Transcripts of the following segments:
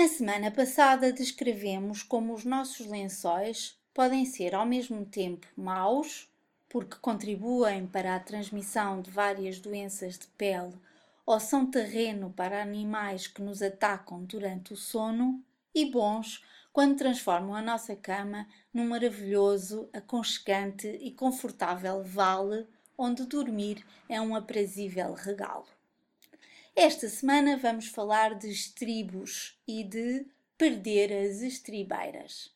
Na semana passada descrevemos como os nossos lençóis podem ser ao mesmo tempo maus, porque contribuem para a transmissão de várias doenças de pele ou são terreno para animais que nos atacam durante o sono, e bons quando transformam a nossa cama num maravilhoso, aconchegante e confortável vale onde dormir é um aprazível regalo. Esta semana vamos falar de estribos e de perder as estribeiras.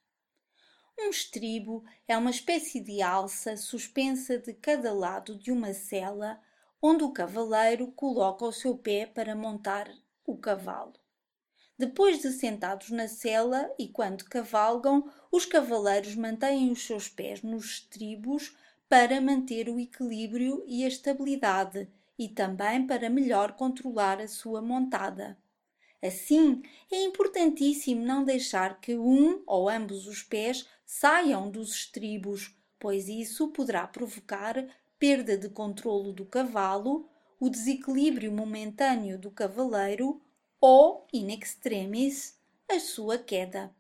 Um estribo é uma espécie de alça suspensa de cada lado de uma cela, onde o cavaleiro coloca o seu pé para montar o cavalo. Depois de sentados na cela e quando cavalgam, os cavaleiros mantêm os seus pés nos estribos para manter o equilíbrio e a estabilidade e também para melhor controlar a sua montada. Assim, é importantíssimo não deixar que um ou ambos os pés saiam dos estribos, pois isso poderá provocar perda de controlo do cavalo, o desequilíbrio momentâneo do cavaleiro ou, in extremis, a sua queda.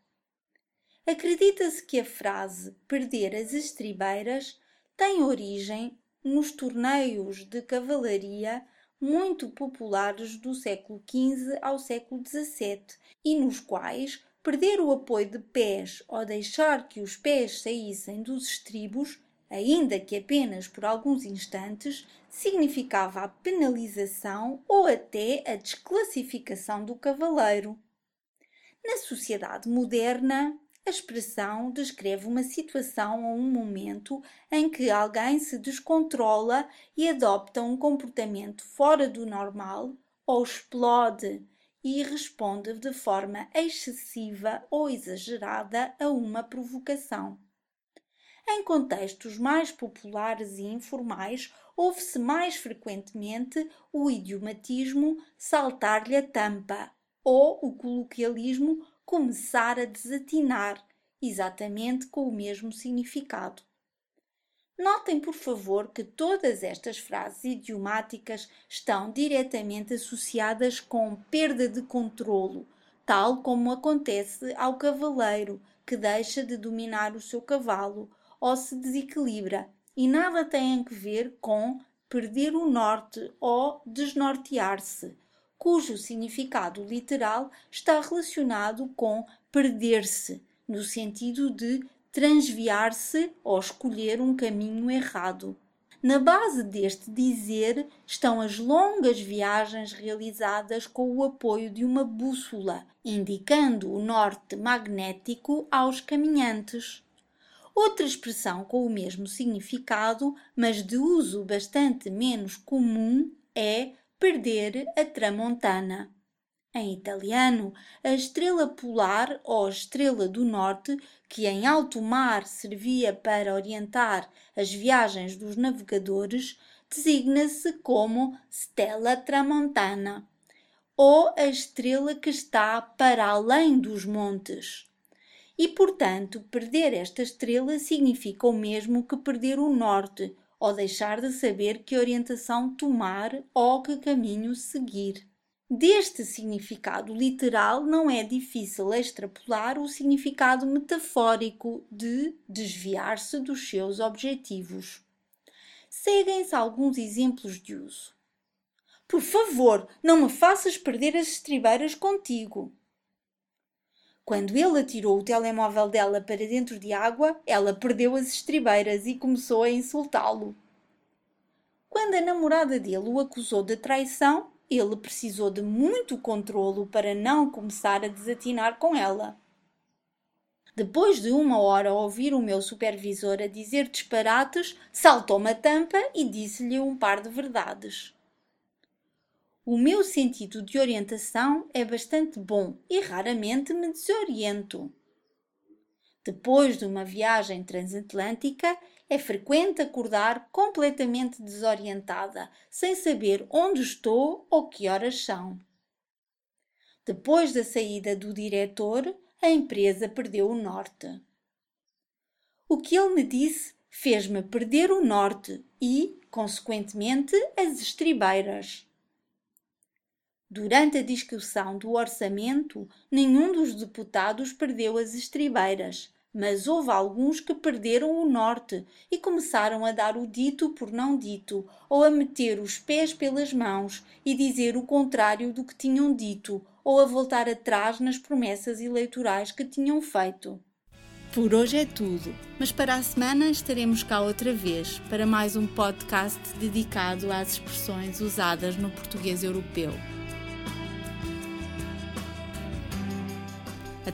Acredita-se que a frase perder as estribeiras tem origem nos torneios de cavalaria muito populares do século XV ao século XVII e nos quais perder o apoio de pés ou deixar que os pés saíssem dos estribos, ainda que apenas por alguns instantes, significava a penalização ou até a desclassificação do cavaleiro. Na sociedade moderna, a expressão descreve uma situação ou um momento em que alguém se descontrola e adopta um comportamento fora do normal ou explode e responde de forma excessiva ou exagerada a uma provocação. Em contextos mais populares e informais, ouve-se mais frequentemente o idiomatismo saltar-lhe a tampa ou o coloquialismo começar a desatinar, exatamente com o mesmo significado. Notem, por favor, que todas estas frases idiomáticas estão diretamente associadas com perda de controlo, tal como acontece ao cavaleiro, que deixa de dominar o seu cavalo ou se desequilibra, e nada têm a ver com perder o norte ou desnortear-se, cujo significado literal está relacionado com perder-se, no sentido de transviar-se ou escolher um caminho errado. Na base deste dizer estão as longas viagens realizadas com o apoio de uma bússola, indicando o norte magnético aos caminhantes. Outra expressão com o mesmo significado, mas de uso bastante menos comum, é perder a tramontana. Em italiano, a estrela polar ou estrela do norte, que em alto mar servia para orientar as viagens dos navegadores, designa-se como Stella Tramontana, ou a estrela que está para além dos montes. E, portanto, perder esta estrela significa o mesmo que perder o norte, ou deixar de saber que orientação tomar ou que caminho seguir. Deste significado literal não é difícil extrapolar o significado metafórico de desviar-se dos seus objetivos. Seguem-se alguns exemplos de uso. Por favor, não me faças perder as estribeiras contigo. Quando ele atirou o telemóvel dela para dentro de água, ela perdeu as estribeiras e começou a insultá-lo. Quando a namorada dele o acusou de traição, ele precisou de muito controlo para não começar a desatinar com ela. Depois de uma hora a ouvir o meu supervisor a dizer disparates, saltou-me a tampa e disse-lhe um par de verdades. O meu sentido de orientação é bastante bom e raramente me desoriento. Depois de uma viagem transatlântica, é frequente acordar completamente desorientada, sem saber onde estou ou que horas são. Depois da saída do diretor, a empresa perdeu o norte. O que ele me disse fez-me perder o norte e, consequentemente, as estribeiras. Durante a discussão do orçamento, nenhum dos deputados perdeu as estribeiras, mas houve alguns que perderam o norte e começaram a dar o dito por não dito, ou a meter os pés pelas mãos e dizer o contrário do que tinham dito, ou a voltar atrás nas promessas eleitorais que tinham feito. Por hoje é tudo, mas para a semana estaremos cá outra vez para mais um podcast dedicado às expressões usadas no português europeu.